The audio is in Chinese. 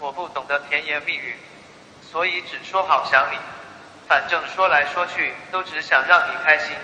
我不懂得甜言蜜语，所以只说好想你。反正说来说去都只想让你开心。